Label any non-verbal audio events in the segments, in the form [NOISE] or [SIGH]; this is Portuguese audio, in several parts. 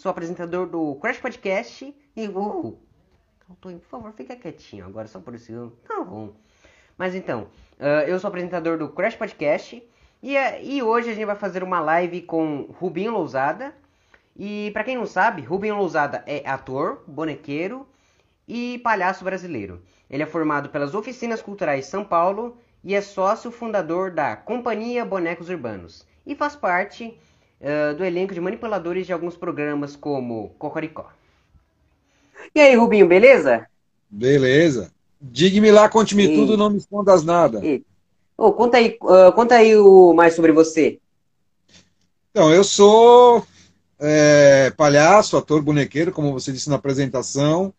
Sou apresentador do Crash Podcast e vou. por favor, fica quietinho agora, só por isso. Tá bom. Mas então, uh, eu sou apresentador do Crash Podcast e, uh, e hoje a gente vai fazer uma live com Rubinho Lousada. E para quem não sabe, Rubinho Lousada é ator, bonequeiro e palhaço brasileiro. Ele é formado pelas Oficinas Culturais São Paulo e é sócio fundador da Companhia Bonecos Urbanos e faz parte uh, do elenco de manipuladores de alguns programas como Cocoricó. E aí, Rubinho, beleza? Beleza. Diga-me lá, conte-me e... tudo, não me escondas nada. E... Oh, conta aí, uh, conta aí o mais sobre você. Então, eu sou é, palhaço, ator bonequeiro, como você disse na apresentação.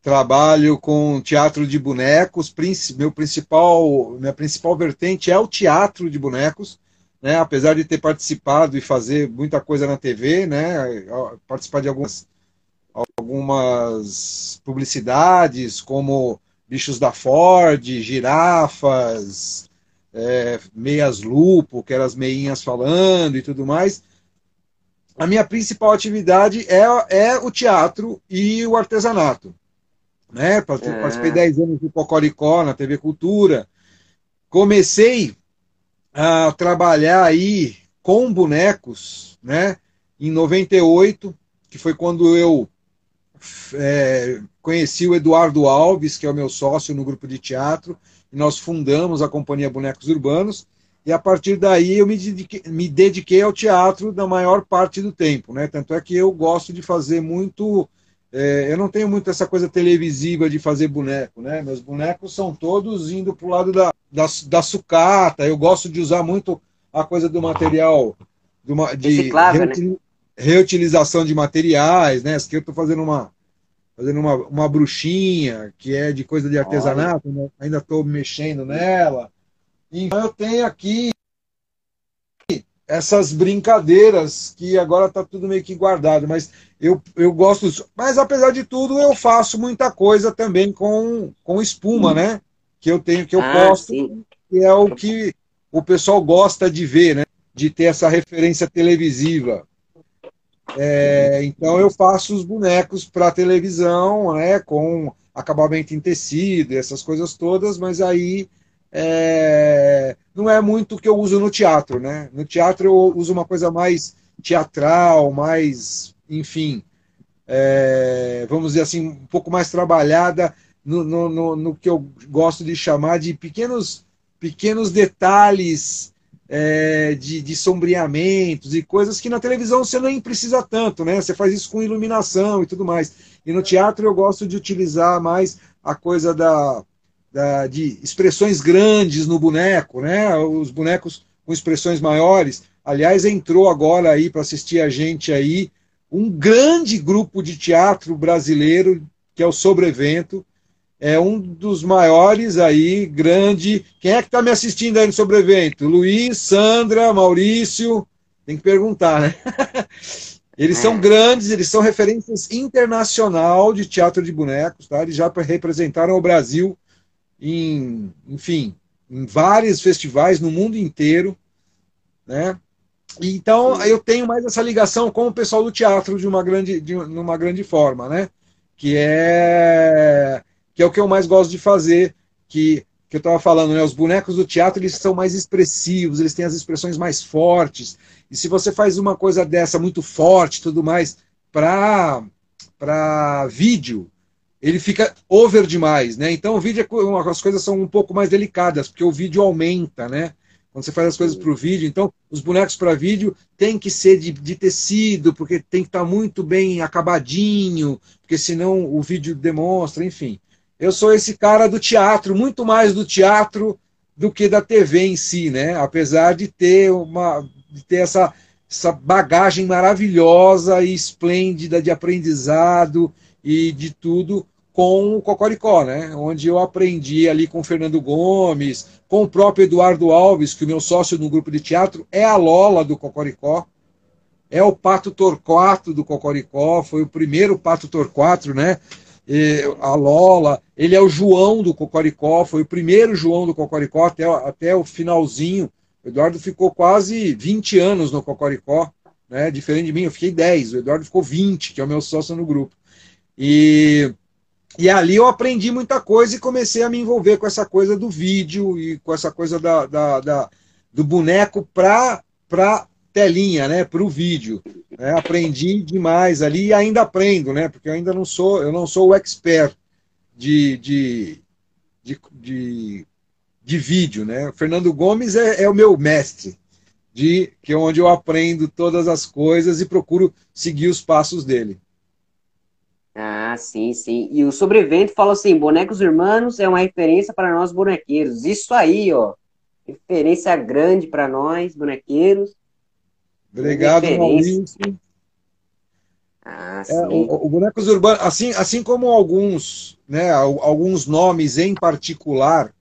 Trabalho com teatro de bonecos. Meu principal, minha principal vertente é o teatro de bonecos né? Apesar de ter participado e fazer muita coisa na TV, né? Participar de algumas algumas publicidades como bichos da Ford, girafas, é, meias lupo, que eram as meinhas falando e tudo mais. A minha principal atividade é, é o teatro e o artesanato. Né? Participei 10 é. anos do Cocoricó na TV Cultura. Comecei a trabalhar aí com bonecos, né? Em 98, que foi quando eu é, conheci o Eduardo Alves, que é o meu sócio no grupo de teatro, e nós fundamos a companhia Bonecos Urbanos. E a partir daí eu me dediquei, me dediquei ao teatro na maior parte do tempo, né? Tanto é que eu gosto de fazer muito é, eu não tenho muito essa coisa televisiva de fazer boneco, né? Meus bonecos são todos indo para o lado da, da, da, sucata. Eu gosto de usar muito a coisa do material de, uma, de reutil, né? reutilização de materiais, né? Aqui eu estou fazendo uma fazendo uma, uma bruxinha que é de coisa de artesanato, né? ainda estou mexendo nela. Então eu tenho aqui essas brincadeiras que agora está tudo meio que guardado, mas eu, eu gosto disso. Mas apesar de tudo, eu faço muita coisa também com, com espuma, né? Que eu tenho, que eu ah, posto, sim. que é o que o pessoal gosta de ver, né? De ter essa referência televisiva. É, então eu faço os bonecos para televisão, né? Com acabamento em tecido, essas coisas todas, mas aí é, não é muito o que eu uso no teatro, né? No teatro eu uso uma coisa mais teatral, mais, enfim, é, vamos dizer assim, um pouco mais trabalhada no, no, no, no, que eu gosto de chamar de pequenos, pequenos detalhes é, de, de sombreamentos e coisas que na televisão você nem precisa tanto, né? Você faz isso com iluminação e tudo mais. E no teatro eu gosto de utilizar mais a coisa da, da, de expressões grandes no boneco, né? Os bonecos com expressões maiores. Aliás, entrou agora aí para assistir a gente aí um grande grupo de teatro brasileiro que é o Sobrevento. É um dos maiores aí, grande. Quem é que está me assistindo aí no Sobrevento? Luiz, Sandra, Maurício. Tem que perguntar, né? [LAUGHS] Eles são é. grandes, eles são referências internacional de teatro de bonecos, tá? Eles já representaram o Brasil em, enfim, em vários festivais no mundo inteiro, né? Então eu tenho mais essa ligação com o pessoal do teatro de uma grande, de uma grande forma, né? Que é que é o que eu mais gosto de fazer, que que eu estava falando, né? Os bonecos do teatro eles são mais expressivos, eles têm as expressões mais fortes. E se você faz uma coisa dessa muito forte, tudo mais, para vídeo, ele fica over demais, né? Então o vídeo é, as coisas são um pouco mais delicadas, porque o vídeo aumenta, né? Quando você faz as coisas para o vídeo, então os bonecos para vídeo tem que ser de, de, tecido, porque tem que estar tá muito bem acabadinho, porque senão o vídeo demonstra, enfim. Eu sou esse cara do teatro, muito mais do teatro do que da TV em si, né? Apesar de ter uma de ter essa, essa bagagem maravilhosa e esplêndida de aprendizado e de tudo com o Cocoricó, né? Onde eu aprendi ali com o Fernando Gomes, com o próprio Eduardo Alves, que o meu sócio no grupo de teatro é a Lola do Cocoricó, é o Pato Torquato do Cocoricó, foi o primeiro Pato Torquato, né? A Lola, ele é o João do Cocoricó, foi o primeiro João do Cocoricó até, até o finalzinho. O Eduardo ficou quase 20 anos no Cocoricó, né? Diferente de mim, eu fiquei 10, o Eduardo ficou 20, que é o meu sócio no grupo. E, e ali eu aprendi muita coisa e comecei a me envolver com essa coisa do vídeo e com essa coisa da, da, da do boneco para telinha, né, para o vídeo. Né? Aprendi demais ali e ainda aprendo, né, porque eu ainda não sou, eu não sou o expert de, de, de, de, de vídeo, né. O Fernando Gomes é, é o meu mestre, de que é onde eu aprendo todas as coisas e procuro seguir os passos dele. Ah, sim, sim. E o sobrevento fala assim: Bonecos Irmãos é uma referência para nós bonequeiros. Isso aí, ó. Referência grande para nós, bonequeiros. Obrigado, Maurício. Ah. É, o, o, Bonecos Urbanos, assim, assim como alguns, né, alguns nomes em particular,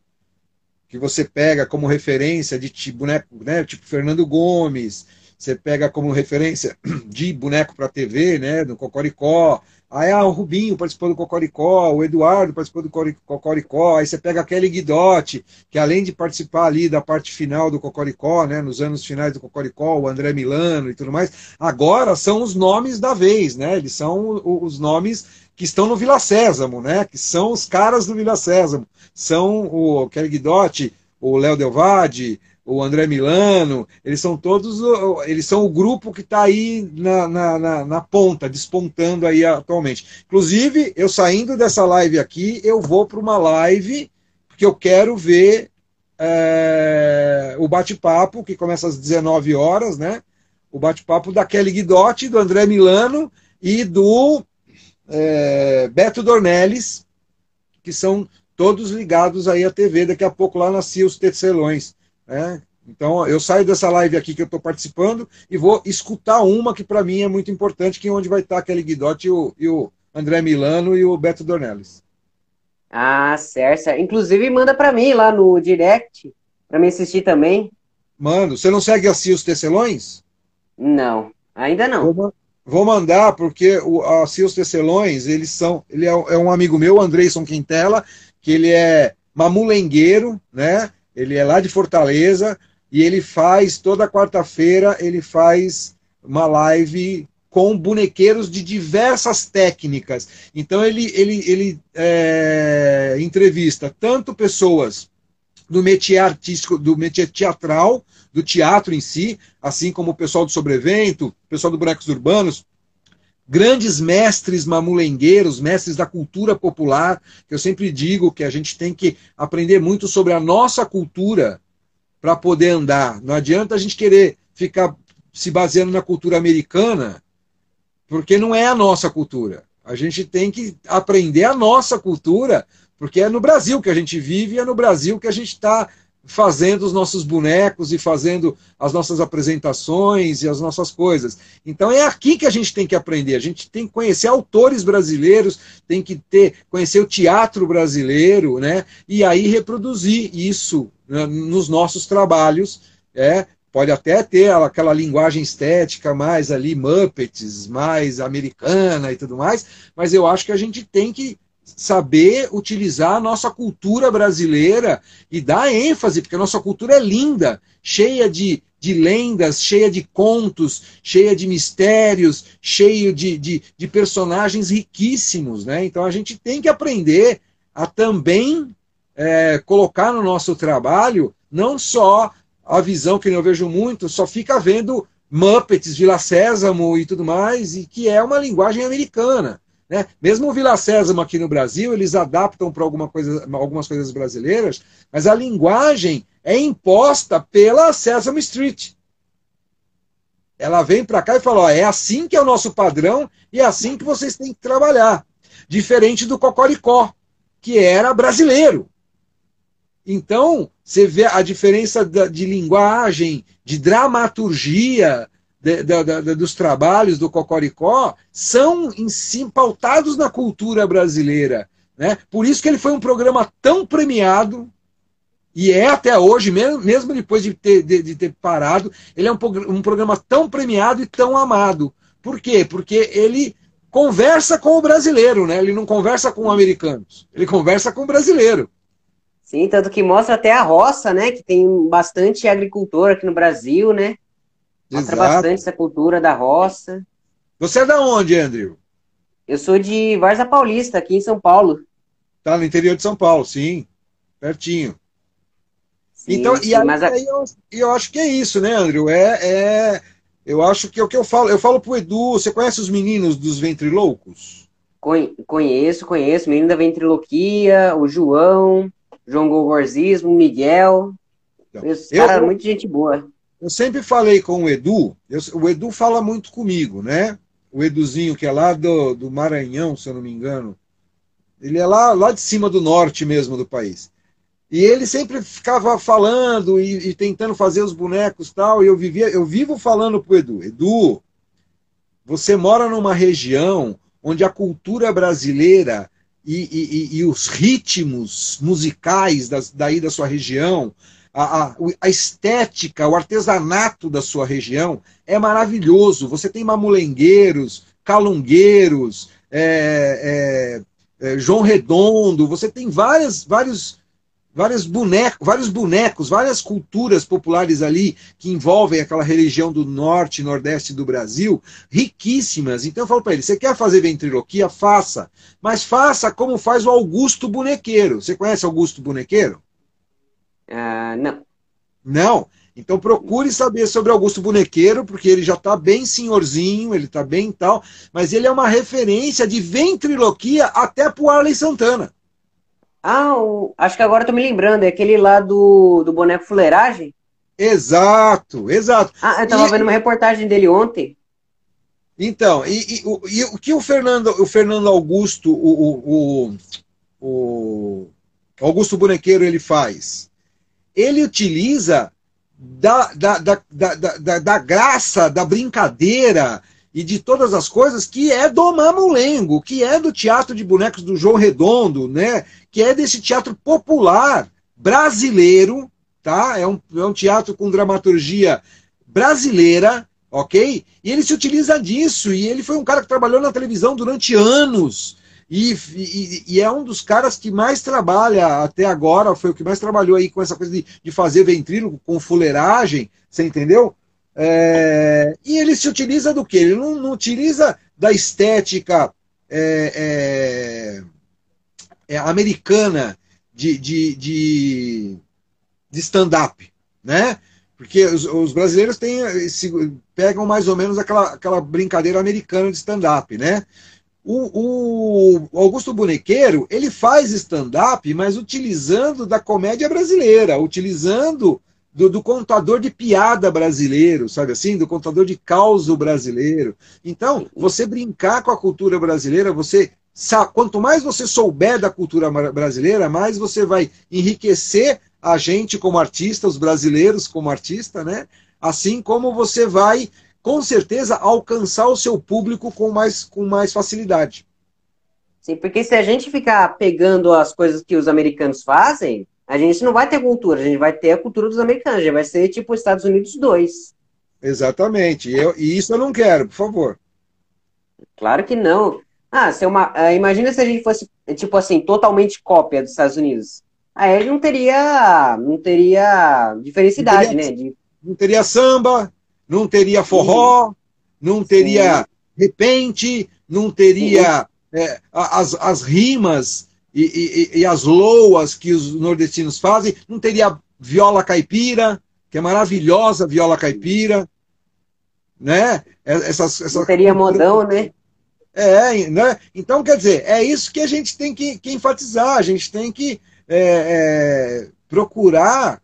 que você pega como referência de tipo, boneco, né, tipo Fernando Gomes, você pega como referência [CLEARS THROAT] de boneco para TV, né, do Cocoricó, Aí ah, o Rubinho participou do Cocoricó, o Eduardo participou do Cocoricó, aí você pega a Kelly Guidotti, que além de participar ali da parte final do Cocoricó, né, nos anos finais do Cocoricó, o André Milano e tudo mais, agora são os nomes da vez, né? Eles são os nomes que estão no Vila Sésamo, né? Que são os caras do Vila Sésamo. São o Kelly Guidotti, o Léo Delvade, o André Milano, eles são todos, eles são o grupo que está aí na, na, na, na, ponta, despontando aí atualmente. Inclusive, eu saindo dessa live aqui, eu vou para uma live, porque eu quero ver é, o bate-papo, que começa às 19 horas, né? O bate-papo da Kelly Guidotti, do André Milano e do é, Beto Dornelles, que são todos ligados aí à TV. Daqui a pouco lá nascia os Tecelões. Né? Então, eu saio dessa live aqui que eu estou participando e vou escutar uma que para mim é muito importante, que é onde vai estar aquele Guidotti e o, e o André Milano e o Beto Dornelles. Ah, certo. Inclusive, manda para mim lá no direct, para me assistir também. Mando. Você não segue assim os Tecelões? Não, ainda não. Vou, vou mandar, porque o, a Cios Tecelões, eles são. Ele é, é um amigo meu, Andreison Quintela, que ele é mamulengueiro, né? Ele é lá de Fortaleza e ele faz toda quarta-feira ele faz uma live com bonequeiros de diversas técnicas. Então ele ele, ele é, entrevista tanto pessoas do métier artístico, do métier teatral, do teatro em si, assim como o pessoal do sobrevento, o pessoal do Bonecos Urbanos, grandes mestres mamulengueiros, mestres da cultura popular, que eu sempre digo que a gente tem que aprender muito sobre a nossa cultura para poder andar. Não adianta a gente querer ficar se baseando na cultura americana, porque não é a nossa cultura. A gente tem que aprender a nossa cultura, porque é no Brasil que a gente vive, é no Brasil que a gente está fazendo os nossos bonecos e fazendo as nossas apresentações e as nossas coisas. Então é aqui que a gente tem que aprender. A gente tem que conhecer autores brasileiros, tem que ter conhecer o teatro brasileiro, né? E aí reproduzir isso né, nos nossos trabalhos, é, pode até ter aquela linguagem estética mais ali, Muppets, mais americana e tudo mais, mas eu acho que a gente tem que saber utilizar a nossa cultura brasileira e dar ênfase, porque a nossa cultura é linda, cheia de, de lendas, cheia de contos, cheia de mistérios, cheio de, de, de personagens riquíssimos. Né? Então a gente tem que aprender a também é, colocar no nosso trabalho não só a visão que eu vejo muito, só fica vendo Muppets, Vila Sésamo e tudo mais, e que é uma linguagem americana. Né? Mesmo o Vila Sésamo aqui no Brasil, eles adaptam para alguma coisa, algumas coisas brasileiras, mas a linguagem é imposta pela Sesame Street. Ela vem para cá e fala: ó, é assim que é o nosso padrão e é assim que vocês têm que trabalhar. Diferente do Cocoricó, que era brasileiro. Então, você vê a diferença de linguagem, de dramaturgia, de, de, de, dos trabalhos do Cocoricó são em si pautados na cultura brasileira. Né? Por isso que ele foi um programa tão premiado, e é até hoje, mesmo, depois de ter, de ter parado, ele é um, um programa tão premiado e tão amado. Por quê? Porque ele conversa com o brasileiro, né? Ele não conversa com americanos, ele conversa com o brasileiro. Sim, tanto que mostra até a roça, né? Que tem bastante agricultor aqui no Brasil, né? Mostra Exato. bastante essa cultura da roça. Você é da onde, Andrew? Eu sou de Varza Paulista, aqui em São Paulo. Tá no interior de São Paulo, sim. Pertinho. Sim, então, sim, e aí, a... eu, eu, acho que é isso, né, Andrew? É, é, eu acho que é o que eu falo. Eu falo pro Edu, você conhece os meninos dos ventriloucos? Conheço, conheço. Menino da ventriloquia, o João, João Gogorzismo, o Miguel. Então, Esse cara é muito gente boa. Eu sempre falei com o Edu, eu, o Edu fala muito comigo, né? O Eduzinho, que é lá do, do Maranhão, se eu não me engano. Ele é lá, lá de cima do norte mesmo do país. E ele sempre ficava falando e, e tentando fazer os bonecos tal. E eu vivia, eu vivo falando pro Edu, Edu, você mora numa região onde a cultura brasileira e, e, e os ritmos musicais das, daí da sua região, a, a, a, estética, o artesanato da sua região é maravilhoso. Você tem mamulengueiros, calungueiros, é, é, é, João Redondo, você tem várias, vários, vários, bonecos, vários bonecos, várias culturas populares ali que envolvem aquela religião do norte nordeste do Brasil, riquíssimas. Então eu falo para ele: você quer fazer ventriloquia? Faça. Mas faça como faz o Augusto Bonequeiro. Você conhece Augusto Bonequeiro? Uh, não. Não? Então procure saber sobre Augusto Bonequeiro, porque ele já está bem senhorzinho, ele está bem tal, mas ele é uma referência de ventriloquia até pro Arley Santana. Ah, o... acho que agora estou me lembrando, é aquele lá do, do boneco fuleiragem? Exato, exato. Ah, eu estava vendo uma reportagem dele ontem. Então, e, e, o, e, o que o Fernando, o Fernando Augusto, o, o, o Augusto Bonequeiro, ele faz? Ele utiliza da, da, da, da, da, graça, da brincadeira, e de todas as coisas que é do Mamulengo, que é do teatro de bonecos do João Redondo, né? Que é desse teatro popular brasileiro, tá? É um, é um teatro com dramaturgia brasileira, ok? E ele se utiliza disso, e ele foi um cara que trabalhou na televisão durante anos, e, e, e, é um dos caras que mais trabalha até agora, foi o que mais trabalhou aí com essa coisa de, de fazer ventríloco com fuleiragem, você entendeu? É, e ele se utiliza do que? Ele não, não, utiliza da estética é, é, é, americana de, de, de, de stand-up, né? Porque os, os, brasileiros têm, se, pegam mais ou menos aquela, aquela brincadeira americana de stand-up, né? O, o, Augusto Bonequeiro, ele faz stand-up, mas utilizando da comédia brasileira, utilizando do, do, contador de piada brasileiro, sabe assim? Do contador de caos brasileiro. Então, você brincar com a cultura brasileira, você quanto mais você souber da cultura brasileira, mais você vai enriquecer a gente como artista, os brasileiros como artista, né? Assim como você vai, com certeza, alcançar o seu público com mais, com mais facilidade. Sim, porque se a gente ficar pegando as coisas que os americanos fazem, a gente não vai ter cultura, a gente vai ter a cultura dos americanos, já vai ser tipo Estados Unidos 2. Exatamente. Eu, e isso eu não quero, por favor. Claro que não. Ah, se é uma, ah, imagina se a gente fosse, tipo assim, totalmente cópia dos Estados Unidos. Aí não teria, não teria diferencidade, não teria, né? De... Não teria samba, não teria forró, não teria Sim. repente, não teria é, as, as rimas e, e, e as loas que os nordestinos fazem, não teria viola caipira, que é maravilhosa viola caipira, né? É, essas, essa não teria modão, né? É, né? Então, quer dizer, é isso que a gente tem que, que enfatizar, a gente tem que é, é, procurar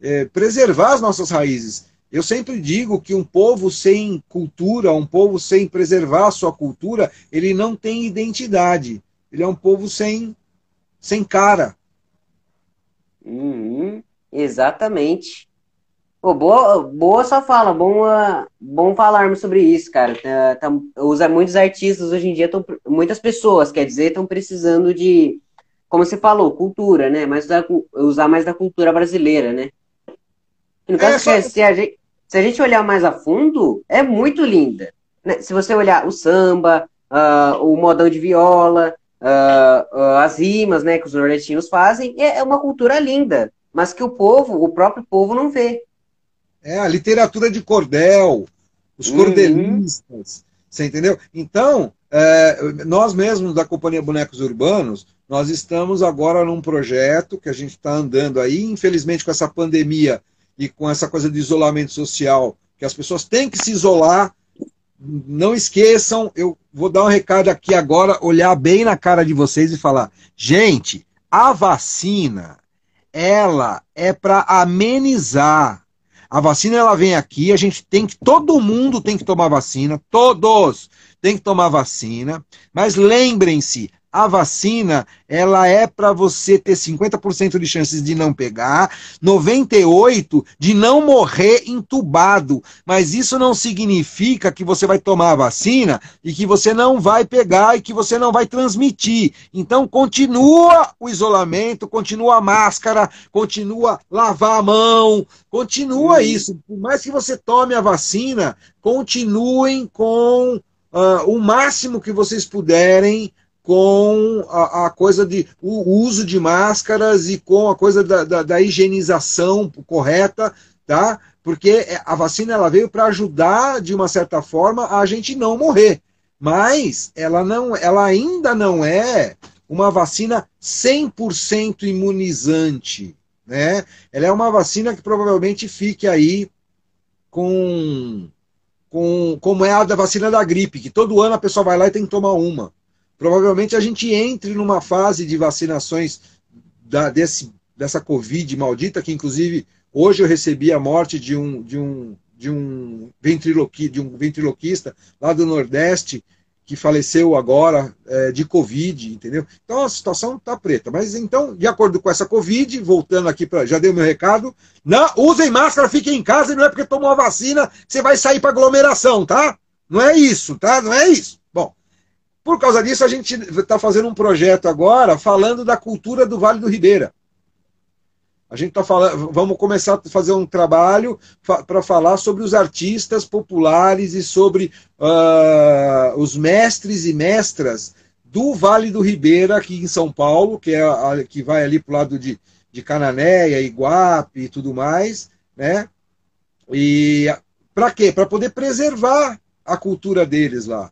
é, preservar as nossas raízes. Eu sempre digo que um povo sem cultura, um povo sem preservar a sua cultura, ele não tem identidade. Ele é um povo sem sem cara. Uhum, exatamente. Pô, boa, boa sua fala, bom, uh, bom falarmos sobre isso, cara. Tá, tá, usa muitos artistas hoje em dia, tão, muitas pessoas, quer dizer, estão precisando de, como você falou, cultura, né? Mas usar, usar mais da cultura brasileira, né? no caso, é, só... se, a gente, se a gente olhar mais a fundo, é muito linda. Né? Se você olhar o samba, uh, o modão de viola, uh, uh, as rimas né, que os nordestinos fazem, é, é uma cultura linda, mas que o povo, o próprio povo, não vê. É a literatura de cordel, os uhum. cordelistas, você entendeu? Então, é, nós mesmos da Companhia Bonecos Urbanos, nós estamos agora num projeto que a gente está andando aí, infelizmente com essa pandemia e com essa coisa de isolamento social, que as pessoas têm que se isolar. Não esqueçam, eu vou dar um recado aqui agora, olhar bem na cara de vocês e falar: gente, a vacina, ela é para amenizar. A vacina ela vem aqui, a gente tem que todo mundo tem que tomar vacina, todos tem que tomar vacina, mas lembrem-se, a vacina, ela é para você ter 50% de chances de não pegar, 98 de não morrer entubado. Mas isso não significa que você vai tomar a vacina e que você não vai pegar e que você não vai transmitir. Então continua o isolamento, continua a máscara, continua lavar a mão, continua isso. Por mais que você tome a vacina, continuem com uh, o máximo que vocês puderem com a, a, coisa de o uso de máscaras e com a coisa da, da, da higienização correta, tá? Porque a vacina ela veio para ajudar de uma certa forma a gente não morrer, mas ela não, ela ainda não é uma vacina 100% imunizante, né? Ela é uma vacina que provavelmente fique aí com com como é a da vacina da gripe, que todo ano a pessoa vai lá e tem que tomar uma provavelmente a gente entre numa fase de vacinações da, desse, dessa Covid maldita, que inclusive hoje eu recebi a morte de um, de um, de um, ventriloqui, de um ventriloquista lá do Nordeste, que faleceu agora é, de Covid, entendeu? Então a situação está preta. Mas então, de acordo com essa Covid, voltando aqui para. Já dei o meu recado. Não, usem máscara, fiquem em casa, e não é porque tomou a vacina você vai sair para aglomeração, tá? Não é isso, tá? Não é isso. Por causa disso, a gente está fazendo um projeto agora falando da cultura do Vale do Ribeira. A gente está falando, vamos começar a fazer um trabalho fa para falar sobre os artistas populares e sobre uh, os mestres e mestras do Vale do Ribeira aqui em São Paulo, que é a, que vai ali para o lado de, de Cananéia, Iguape e tudo mais, né? E para quê? Para poder preservar a cultura deles lá.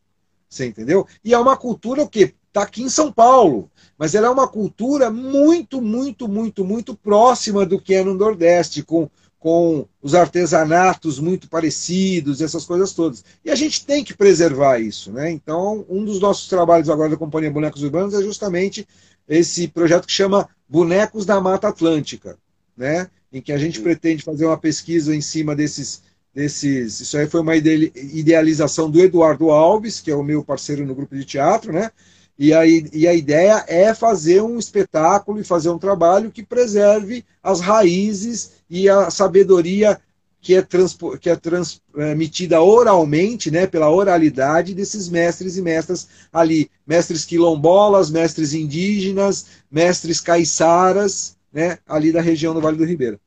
Você entendeu? E é uma cultura que está aqui em São Paulo, mas ela é uma cultura muito, muito, muito, muito próxima do que é no Nordeste, com, com os artesanatos muito parecidos, essas coisas todas. E a gente tem que preservar isso, né? Então, um dos nossos trabalhos agora da Companhia Bonecos Urbanos é justamente esse projeto que chama Bonecos da Mata Atlântica, né? Em que a gente pretende fazer uma pesquisa em cima desses desses. Isso aí foi uma idealização do Eduardo Alves, que é o meu parceiro no grupo de teatro, né? E a, e a ideia é fazer um espetáculo e fazer um trabalho que preserve as raízes e a sabedoria que é, transpo, que é transmitida oralmente, né, pela oralidade desses mestres e mestras ali, mestres quilombolas, mestres indígenas, mestres caiçaras, né, ali da região do Vale do Ribeira.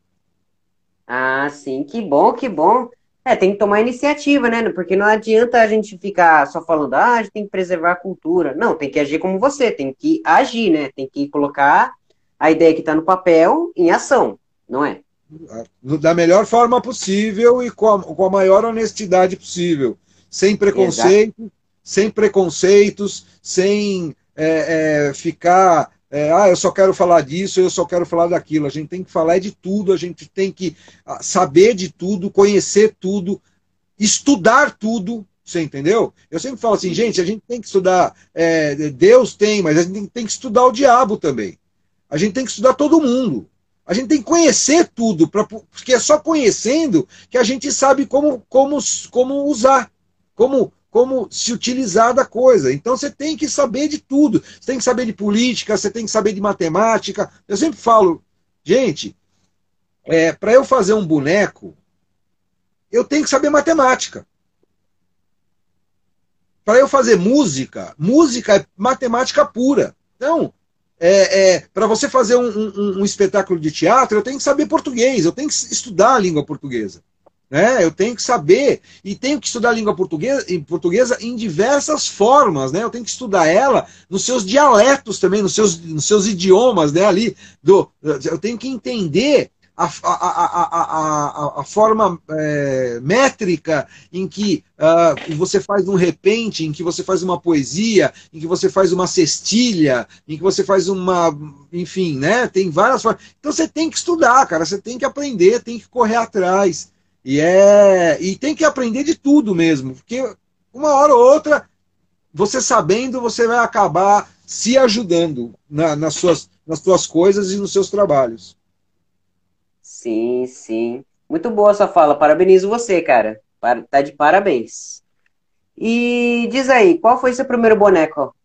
Ah, sim, que bom, que bom. É, tem que tomar iniciativa, né? Porque não adianta a gente ficar só falando, ah, a gente tem que preservar a cultura. Não, tem que agir como você, tem que agir, né? Tem que colocar a ideia que está no papel em ação, não é? Da melhor forma possível e com a, com a maior honestidade possível. Sem preconceito, Exato. sem preconceitos, sem é, é, ficar é, ah, eu só quero falar disso, eu só quero falar daquilo. A gente tem que falar de tudo, a gente tem que ah, saber de tudo, conhecer tudo, estudar tudo. Você entendeu? Eu sempre falo assim, gente, a gente tem que estudar. É, Deus tem, mas a gente tem que estudar o diabo também. A gente tem que estudar todo mundo. A gente tem que conhecer tudo, pra, porque é só conhecendo que a gente sabe como, como, como usar, como como se utilizar da coisa. Então você tem que saber de tudo. Você tem que saber de política, você tem que saber de matemática. Eu sempre falo, gente, é, para eu fazer um boneco, eu tenho que saber matemática. Para eu fazer música, música é matemática pura. Então, é, é, para você fazer um, um, um espetáculo de teatro, eu tenho que saber português, eu tenho que estudar a língua portuguesa. Né? Eu tenho que saber e tenho que estudar a língua portuguesa, em portuguesa em diversas formas, né? Eu tenho que estudar ela nos seus dialetos também, nos seus, nos seus idiomas, né? Ali do, eu tenho que entender a, a, a, a forma é, métrica em que uh, você faz um repente, em que você faz uma poesia, em que você faz uma cestilha, em que você faz uma. Enfim, né? Tem várias formas. Então você tem que estudar, cara, você tem que aprender, tem que correr atrás. E, é, e tem que aprender de tudo mesmo, porque uma hora ou outra, você sabendo, você vai acabar se ajudando na, nas, suas, nas suas coisas e nos seus trabalhos. Sim, sim. Muito boa essa fala. Parabenizo você, cara. Tá de parabéns. E diz aí, qual foi seu primeiro boneco?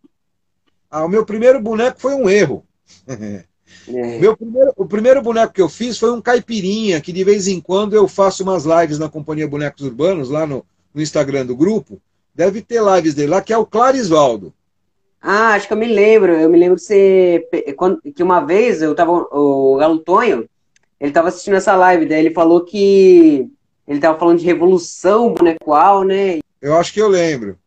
Ah, o meu primeiro boneco foi um erro. [LAUGHS] É. Meu primeiro, o primeiro boneco que eu fiz foi um caipirinha, que de vez em quando eu faço umas lives na Companhia Bonecos Urbanos, lá no, no Instagram do grupo. Deve ter lives dele lá, que é o Clarisvaldo. Ah, acho que eu me lembro. Eu me lembro que você. Que uma vez eu tava. O Galo Tonho, ele tava assistindo essa live, daí ele falou que. Ele tava falando de revolução bonecual, né? Eu acho que eu lembro.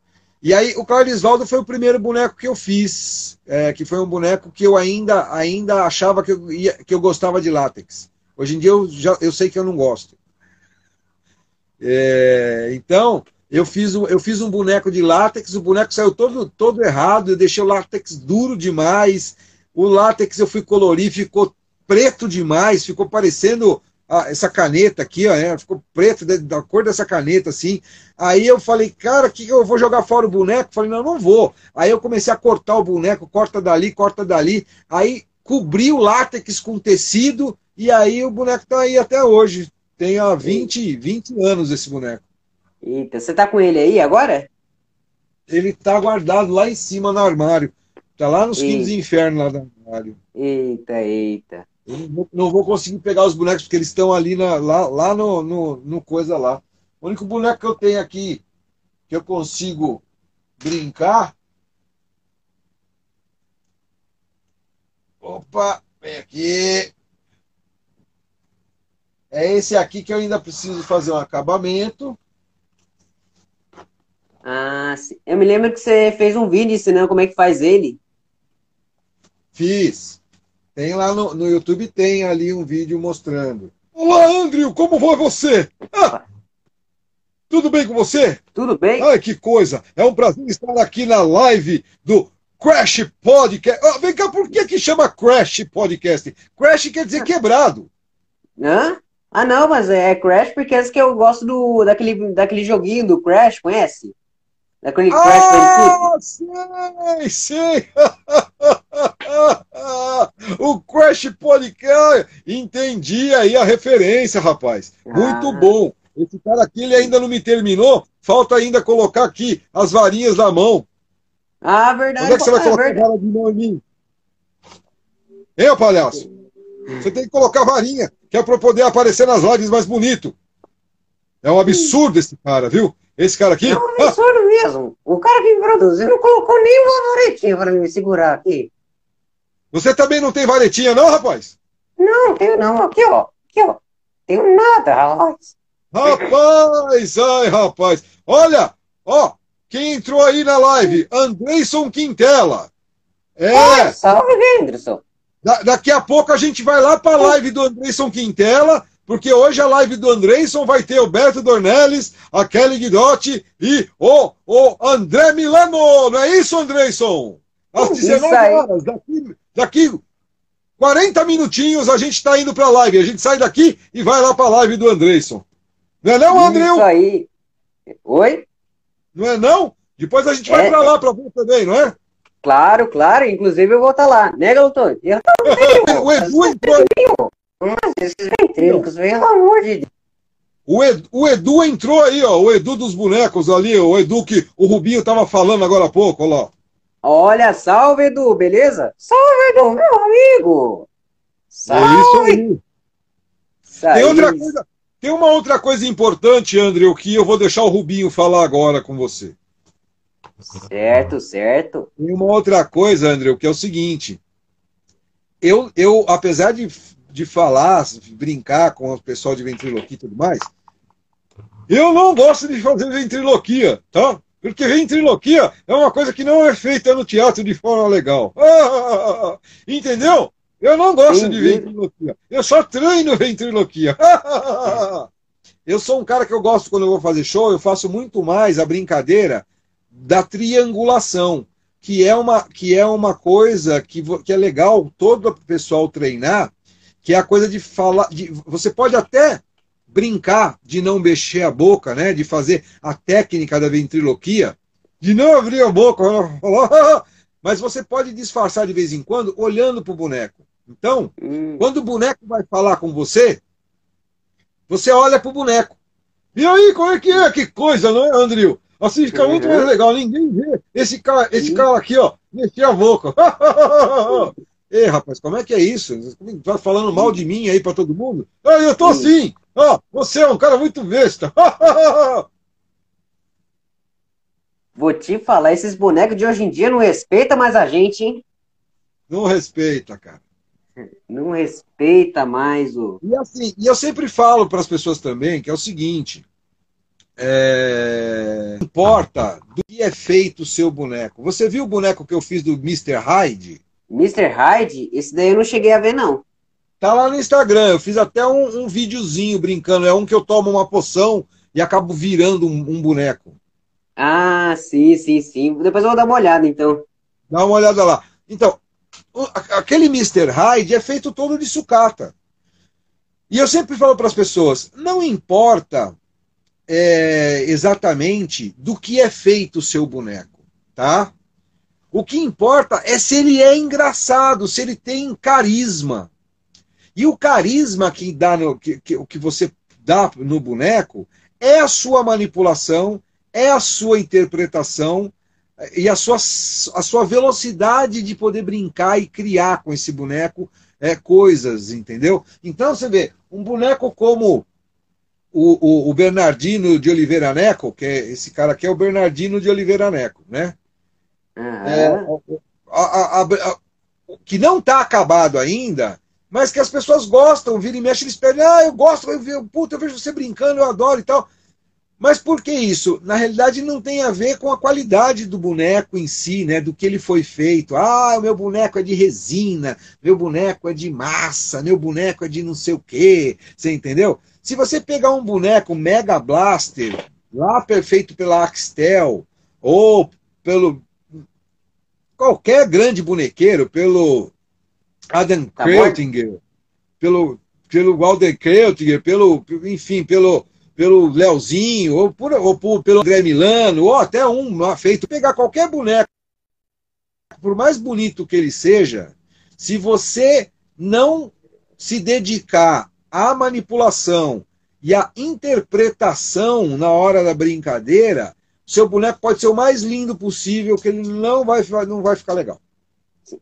E aí, o Clarisvaldo foi o primeiro boneco que eu fiz, é, que foi um boneco que eu ainda, ainda achava que eu, ia, que eu gostava de látex. Hoje em dia eu, já, eu sei que eu não gosto. É, então, eu fiz, eu fiz um boneco de látex, o boneco saiu todo, todo errado, eu deixei o látex duro demais, o látex eu fui colorir, ficou preto demais, ficou parecendo ah, essa caneta aqui, ó, é, ficou preto da cor dessa caneta, assim. Aí eu falei, cara, que eu vou jogar fora o boneco? Falei, não, não vou. Aí eu comecei a cortar o boneco, corta dali, corta dali. Aí cobri o látex com tecido e aí o boneco tá aí até hoje. Tem há 20, 20 anos esse boneco. Eita, você tá com ele aí agora? Ele tá guardado lá em cima no armário. Tá lá nos quintos infernos lá do armário. Eita, eita. Eu não vou, conseguir pegar os bonecos porque eles estão ali na, lá, lá no, no, no, coisa lá. O único boneco que eu tenho aqui que eu consigo brincar. Opa, vem aqui. É esse aqui que eu ainda preciso fazer um acabamento. Ah, eu me lembro que você fez um vídeo ensinando como é que faz ele. Fiz. Tem lá no, no YouTube, tem ali um vídeo mostrando. Olá, Andrew, como vai você? Ah, tudo bem com você? Tudo bem. Ai, que coisa. É um prazer estar aqui na live do Crash Podcast. Ah, vem cá, por que que chama Crash Podcast? Crash quer dizer quebrado. Hã? Ah, não, mas é Crash porque é que eu gosto do, daquele, daquele joguinho do Crash, conhece? Daquele Crash ah, Bandicoot. Sei, sei. [LAUGHS] [LAUGHS] o Crash Podcast. Entendi aí a referência, rapaz. Muito ah. bom. Esse cara aqui ele ainda não me terminou. Falta ainda colocar aqui as varinhas na mão. Ah, verdade. Onde é que você vai é colocar a vara de mão em mim? Hein, palhaço? Você tem que colocar varinha, que é para poder aparecer nas lives mais bonito. É um absurdo esse cara, viu? Esse cara aqui. É um absurdo mesmo. O cara que me produziu não colocou nem uma varetinha para me segurar aqui. Você também não tem varetinha, não, rapaz? Não, tenho não. Aqui, ó. Aqui, ó. Tenho nada, rapaz. Rapaz, ai, rapaz. Olha, ó. Quem entrou aí na live? Andreison Quintela. É. Oi, salve, Anderson. Da, daqui a pouco a gente vai lá para a live do Andreison Quintela, porque hoje a live do Andreison vai ter o Beto Dornelles, a Kelly Guidotti e o, o André Milano. Não é isso, Andreison? Às 19 horas, daqui, Daqui 40 minutinhos a gente está indo para a live. A gente sai daqui e vai lá para a live do Andreison. Não é não, Andreu? Isso aí. Oi? Não é não? Depois a gente vai é... para lá para ver também, não é? Claro, claro. Inclusive eu vou estar tá lá. Né, Galton? [LAUGHS] o Edu entrou. Nossa, esses ventrílocos, pelo amor de Deus. O Edu, o Edu entrou aí, ó. O Edu dos bonecos ali, o Edu que o Rubinho tava falando agora há pouco, olha lá. Olha, salve Edu, beleza? Salve Edu, meu amigo! Salve! É isso aí. Tem, outra coisa, tem uma outra coisa importante, André, que eu vou deixar o Rubinho falar agora com você. Certo, certo. Tem uma outra coisa, André, que é o seguinte. Eu, eu apesar de, de falar, brincar com o pessoal de ventriloquia e tudo mais, eu não gosto de fazer ventriloquia, tá? Porque ventriloquia é uma coisa que não é feita no teatro de forma legal. Ah, entendeu? Eu não gosto de ventriloquia. Eu só treino ventriloquia. eu sou um cara que eu gosto quando eu vou fazer show, eu faço muito mais a brincadeira da triangulação, que é uma, que é uma coisa que, que é legal todo o pessoal treinar, que é a coisa de falar. De, você pode até brincar de não mexer a boca, né? De fazer a técnica da ventriloquia, de não abrir a boca, [LAUGHS] mas você pode disfarçar de vez em quando olhando para o boneco. Então, hum. quando o boneco vai falar com você, você olha para o boneco. E aí, como é que é? Que coisa, não é, Andril? Assim fica muito mais legal. Ninguém vê esse cara, esse cara aqui, ó, mexer a boca. [LAUGHS] Ei, rapaz, como é que é isso? Tá falando mal de mim aí para todo mundo? Ah, eu tô assim. Ó, você é um cara muito besta. [LAUGHS] Vou te falar, esses bonecos de hoje em dia não respeitam mais a gente, hein? Não respeita, cara. Não respeita mais o. E assim, e eu sempre falo para as pessoas também que é o seguinte: é... não importa do que é feito o seu boneco. Você viu o boneco que eu fiz do Mr. Hyde? Mr. Hyde? Esse daí eu não cheguei a ver, não. Tá lá no Instagram. Eu fiz até um, um videozinho brincando. É um que eu tomo uma poção e acabo virando um, um boneco. Ah, sim, sim, sim. Depois eu vou dar uma olhada, então. Dá uma olhada lá. Então, aquele Mr. Hyde é feito todo de sucata. E eu sempre falo para as pessoas: não importa é, exatamente do que é feito o seu boneco, tá? O que importa é se ele é engraçado, se ele tem carisma. E o carisma que dá no, que, que, que você dá no boneco é a sua manipulação, é a sua interpretação e a sua, a sua velocidade de poder brincar e criar com esse boneco é, coisas, entendeu? Então você vê, um boneco como o, o, o, Bernardino de Oliveira Neco, que é esse cara aqui é o Bernardino de Oliveira Neco, né? Uhum. É, a, a, a, que não está acabado ainda, mas que as pessoas gostam, vira e mexe, eles pedem, ah, eu gosto, eu, eu, puta, eu vejo você brincando, eu adoro e tal. Mas por que isso? Na realidade, não tem a ver com a qualidade do boneco em si, né? Do que ele foi feito. Ah, meu boneco é de resina, meu boneco é de massa, meu boneco é de não sei o quê. Você entendeu? Se você pegar um boneco Mega Blaster, lá feito pela Axtel, ou pelo qualquer grande bonequeiro, pelo Adam tá Kreutinger, pelo, pelo Walter Kreutinger, pelo, enfim, pelo pelo Leozinho, ou, por, ou por, pelo André Milano, ou até um feito. Pegar qualquer boneco, por mais bonito que ele seja, se você não se dedicar à manipulação e à interpretação na hora da brincadeira, seu boneco pode ser o mais lindo possível, que ele não vai, não vai ficar legal.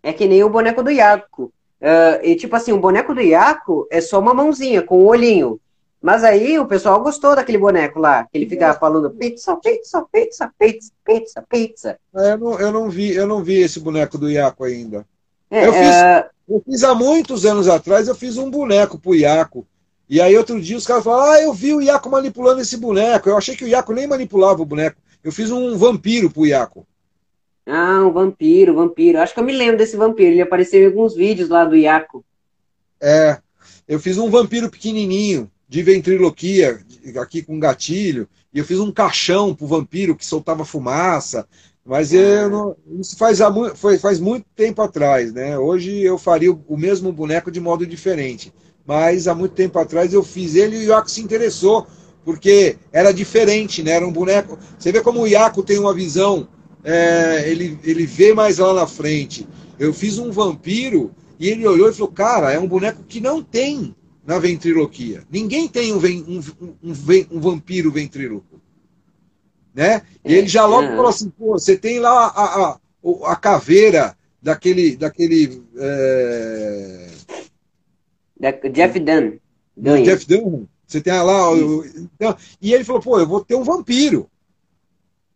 É que nem o boneco do Iaco. Uh, e tipo assim, o boneco do Iaco é só uma mãozinha com o um olhinho. Mas aí o pessoal gostou daquele boneco lá, que ele ficava falando pizza, pizza, pizza, pizza, pizza, pizza. É, eu, não, eu, não vi, eu não vi esse boneco do Iaco ainda. É, eu, fiz, é... eu fiz há muitos anos atrás, eu fiz um boneco pro Iaco. E aí outro dia os caras falaram, ah, eu vi o Iaco manipulando esse boneco. Eu achei que o Iaco nem manipulava o boneco. Eu fiz um vampiro pro Iaco. Ah, um vampiro, vampiro. Acho que eu me lembro desse vampiro. Ele apareceu em alguns vídeos lá do Iaco. É, eu fiz um vampiro pequenininho de ventriloquia, aqui com gatilho, e eu fiz um caixão pro vampiro que soltava fumaça. Mas eu não, isso faz, faz muito tempo atrás, né? Hoje eu faria o mesmo boneco de modo diferente. Mas há muito tempo atrás eu fiz ele e o Iaco se interessou, porque era diferente, né? Era um boneco. Você vê como o Iaco tem uma visão, é, ele, ele vê mais lá na frente. Eu fiz um vampiro e ele olhou e falou: Cara, é um boneco que não tem na ventriloquia. Ninguém tem um, um, um, um vampiro ventríloco. Né? E ele já logo é. falou assim: pô, você tem lá a, a, a caveira daquele. daquele é... Jeff Dunn. Dunn. Jeff Dunn. Você tem lá. Então, e ele falou: pô, eu vou ter um vampiro.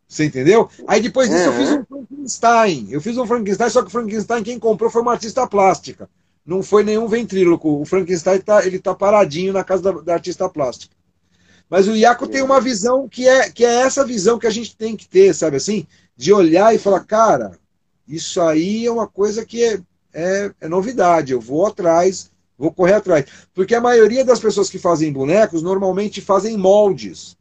Você entendeu? Aí depois disso eu fiz um Frankenstein. Eu fiz um Frankenstein, só que o Frankenstein quem comprou foi uma artista plástica não foi nenhum ventríloco. O Frankenstein tá, ele tá paradinho na casa da, da artista plástica. Mas o Iaco tem uma visão que é, que é essa visão que a gente tem que ter, sabe assim? De olhar e falar, cara, isso aí é uma coisa que é, é, é novidade. Eu vou atrás, vou correr atrás. Porque a maioria das pessoas que fazem bonecos normalmente fazem moldes.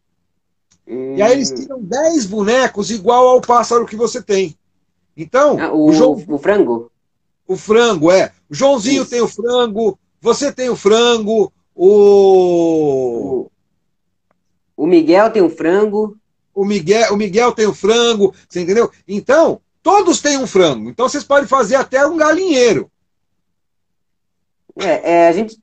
Hum. E aí eles hum. tiram 10 bonecos igual ao pássaro que você tem. Então, ah, o, o, João, o frango? O frango, é. O Joãozinho Isso. tem o frango, você tem o frango, o. O Miguel tem o frango. O Miguel, o Miguel tem o frango, você entendeu? Então, todos têm um frango. Então vocês podem fazer até um galinheiro. É, é a gente.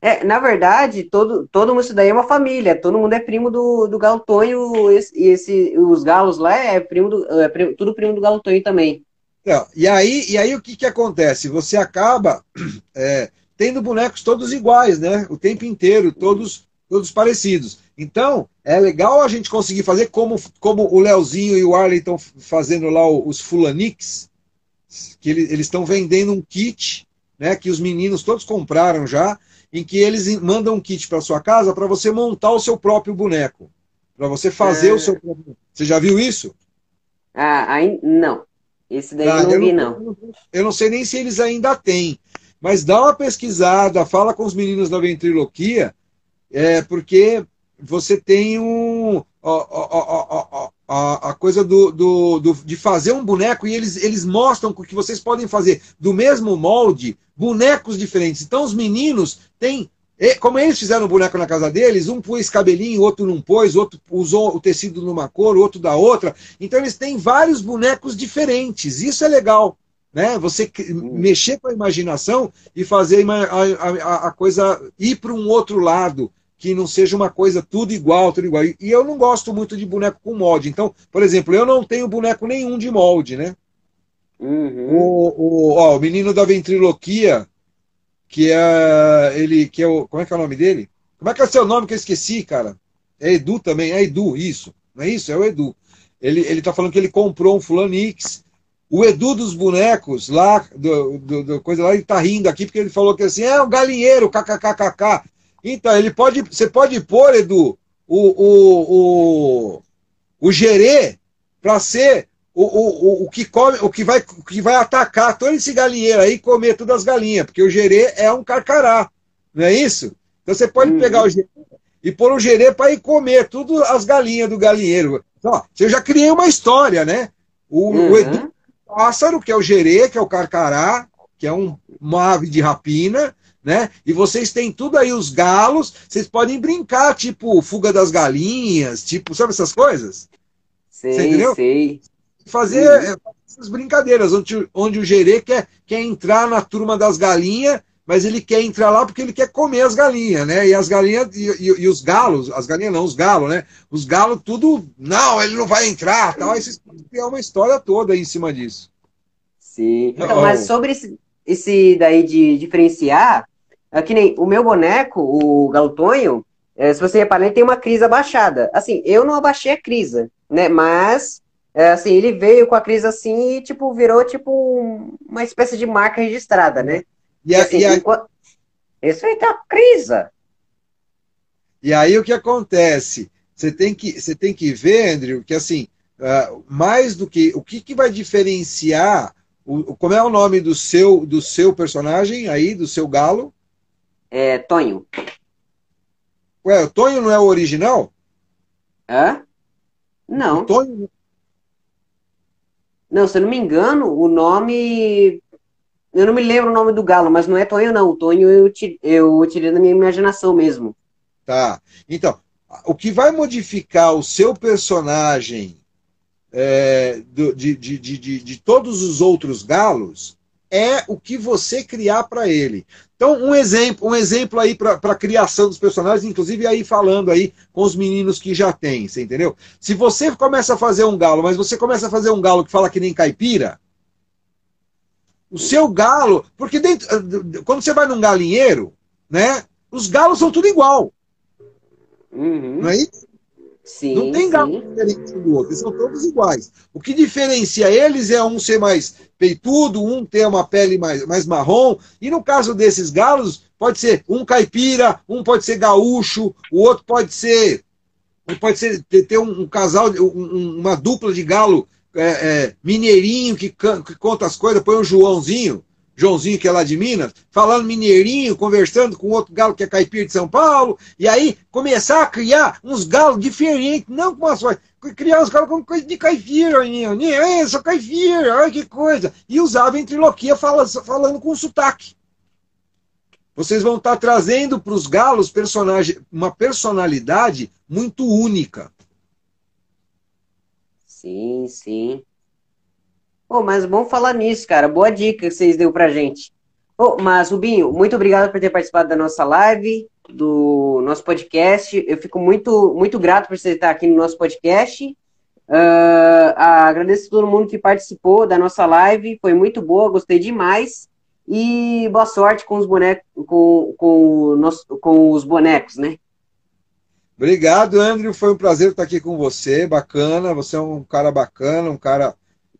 É, na verdade, todo, todo mundo isso daí é uma família, todo mundo é primo do, do Galo Tonho, e esse, esse, os galos lá é primo do, é primo, tudo primo do Galo Tonho também. É, e, aí, e aí o que, que acontece? Você acaba é, tendo bonecos todos iguais, né? O tempo inteiro, todos, todos parecidos. Então, é legal a gente conseguir fazer como, como o Leozinho e o Arley estão fazendo lá os Fulanix, que eles estão vendendo um kit, né? Que os meninos todos compraram já, em que eles mandam um kit para sua casa para você montar o seu próprio boneco. Para você fazer é... o seu próprio. Você já viu isso? Ah, aí, não. Esse daí ah, eu não vi, não. Eu não sei nem se eles ainda têm. Mas dá uma pesquisada, fala com os meninos da ventriloquia, é, porque você tem um. A, a, a coisa do, do, do, de fazer um boneco e eles, eles mostram que vocês podem fazer do mesmo molde bonecos diferentes. Então os meninos têm. Como eles fizeram o boneco na casa deles, um pôs cabelinho, outro não pôs, outro usou o tecido numa cor, outro da outra. Então eles têm vários bonecos diferentes. Isso é legal né? Você mexer com a imaginação e fazer a, a, a coisa ir para um outro lado, que não seja uma coisa tudo igual, tudo igual. E eu não gosto muito de boneco com molde. Então, por exemplo, eu não tenho boneco nenhum de molde, né? Uhum. O, o, ó, o menino da ventriloquia, que é ele, que é o, como é que é o nome dele? Como é que é o seu nome que eu esqueci, cara? É Edu também, é Edu, isso. Não é isso? É o Edu. Ele, ele tá falando que ele comprou um Fulanix o Edu dos bonecos, lá, do, do, do, coisa lá, ele tá rindo aqui, porque ele falou que assim, é um galinheiro, kkkk. Então, ele pode, você pode pôr, Edu, o, o, o, o gerê para ser o, o, o, que come, o que vai, o que vai atacar todo esse galinheiro aí e comer todas as galinhas, porque o gerê é um carcará, não é isso? Então você pode uhum. pegar o gerê e pôr o gerê para ir comer tudo as galinhas do galinheiro. Então, eu já criei uma história, né? O, uhum. o Edu pássaro, que é o gerê, que é o carcará, que é um, uma ave de rapina, né? E vocês têm tudo aí os galos, vocês podem brincar, tipo fuga das galinhas, tipo, sabe essas coisas? Sei, Você entendeu? sei. Fazer uhum. essas brincadeiras, onde, onde o gerê quer, quer entrar na turma das galinhas, mas ele quer entrar lá porque ele quer comer as galinhas, né? E as galinhas, e, e, e os galos, as galinhas não, os galos, né? Os galos, tudo, não, ele não vai entrar, tal. Aí vocês é uma história toda aí em cima disso. Sim. Então, mas sobre esse, esse daí de diferenciar, é que nem o meu boneco, o Galutonho, é, se você reparar, ele tem uma crise abaixada. Assim, eu não abaixei a crise, né? Mas, é, assim, ele veio com a crise assim e, tipo, virou, tipo, uma espécie de marca registrada, né? E, a, assim, e a... Enquanto... Isso aí tá crise. E aí o que acontece? Você tem que, você tem que ver, Andrew, que assim, uh, mais do que. O que, que vai diferenciar. O, como é o nome do seu, do seu personagem aí, do seu galo? É Tonho. Ué, o Tonho não é o original? Hã? Não. O Tonho... Não, se eu não me engano, o nome eu não me lembro o nome do galo, mas não é Tonho, não. O Tonho eu, eu tirei da minha imaginação mesmo. Tá. Então, o que vai modificar o seu personagem é, de, de, de, de, de todos os outros galos é o que você criar para ele. Então, um exemplo, um exemplo aí para a criação dos personagens, inclusive aí falando aí com os meninos que já tem, você entendeu? Se você começa a fazer um galo, mas você começa a fazer um galo que fala que nem caipira, o seu galo, porque dentro, quando você vai num galinheiro, né? Os galos são tudo igual. Uhum. Não é isso? Sim, não tem galo diferente do outro, eles são todos iguais. O que diferencia eles é um ser mais peitudo, um ter uma pele mais, mais marrom, e no caso desses galos, pode ser um caipira, um pode ser gaúcho, o outro pode ser pode ser ter um, um casal, um, uma dupla de galo é, é, mineirinho que, que, conta as coisas, põe um Joãozinho. Joãozinho, que é lá de Minas, falando mineirinho, conversando com outro galo que é caipira de São Paulo, e aí começar a criar uns galos diferentes, não com as voz, criar uns galos com coisa de caipira, eu sou caipira, olha que coisa. E usava ventriloquia falando, falando com sotaque. Vocês vão estar trazendo para os galos personagem, uma personalidade muito única. Sim, sim. Pô, mas vamos falar nisso, cara. Boa dica que vocês deu pra gente. Pô, mas, Rubinho, muito obrigado por ter participado da nossa live, do nosso podcast. Eu fico muito, muito grato por você estar aqui no nosso podcast. Uh, agradeço a todo mundo que participou da nossa live. Foi muito boa, gostei demais. E boa sorte com os bonecos, com, com, com os bonecos, né? Obrigado, Andrew. Foi um prazer estar aqui com você. Bacana. Você é um cara bacana, um cara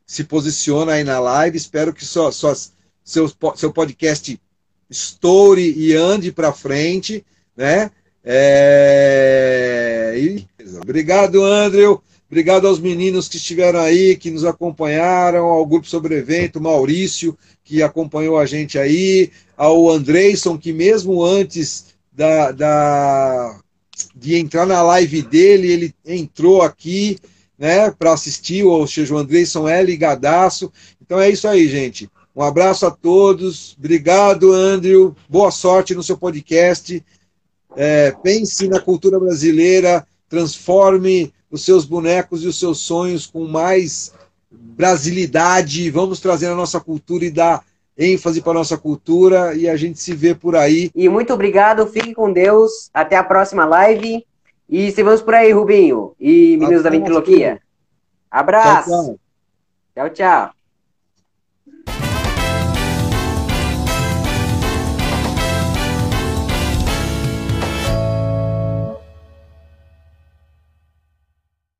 se posiciona aí na live. Espero que sua, sua, seu, seu podcast estoure e ande para frente, né? É... E... Obrigado, Andrew. Obrigado aos meninos que estiveram aí, que nos acompanharam, ao Grupo Sobrevento, Maurício, que acompanhou a gente aí, ao Andreison, que mesmo antes da, da, de entrar na live dele, ele entrou aqui, né, para assistir, o Andreison é ligadaço. Então é isso aí, gente. Um abraço a todos. Obrigado, Andrew. Boa sorte no seu podcast. É, pense na cultura brasileira, transforme os seus bonecos e os seus sonhos com mais brasilidade. Vamos trazer a nossa cultura e dar ênfase para a nossa cultura e a gente se vê por aí. E muito obrigado, fique com Deus. Até a próxima live. E se vamos por aí, Rubinho. E meninos da Ventriloquia. Abraço. tchau. tchau. tchau.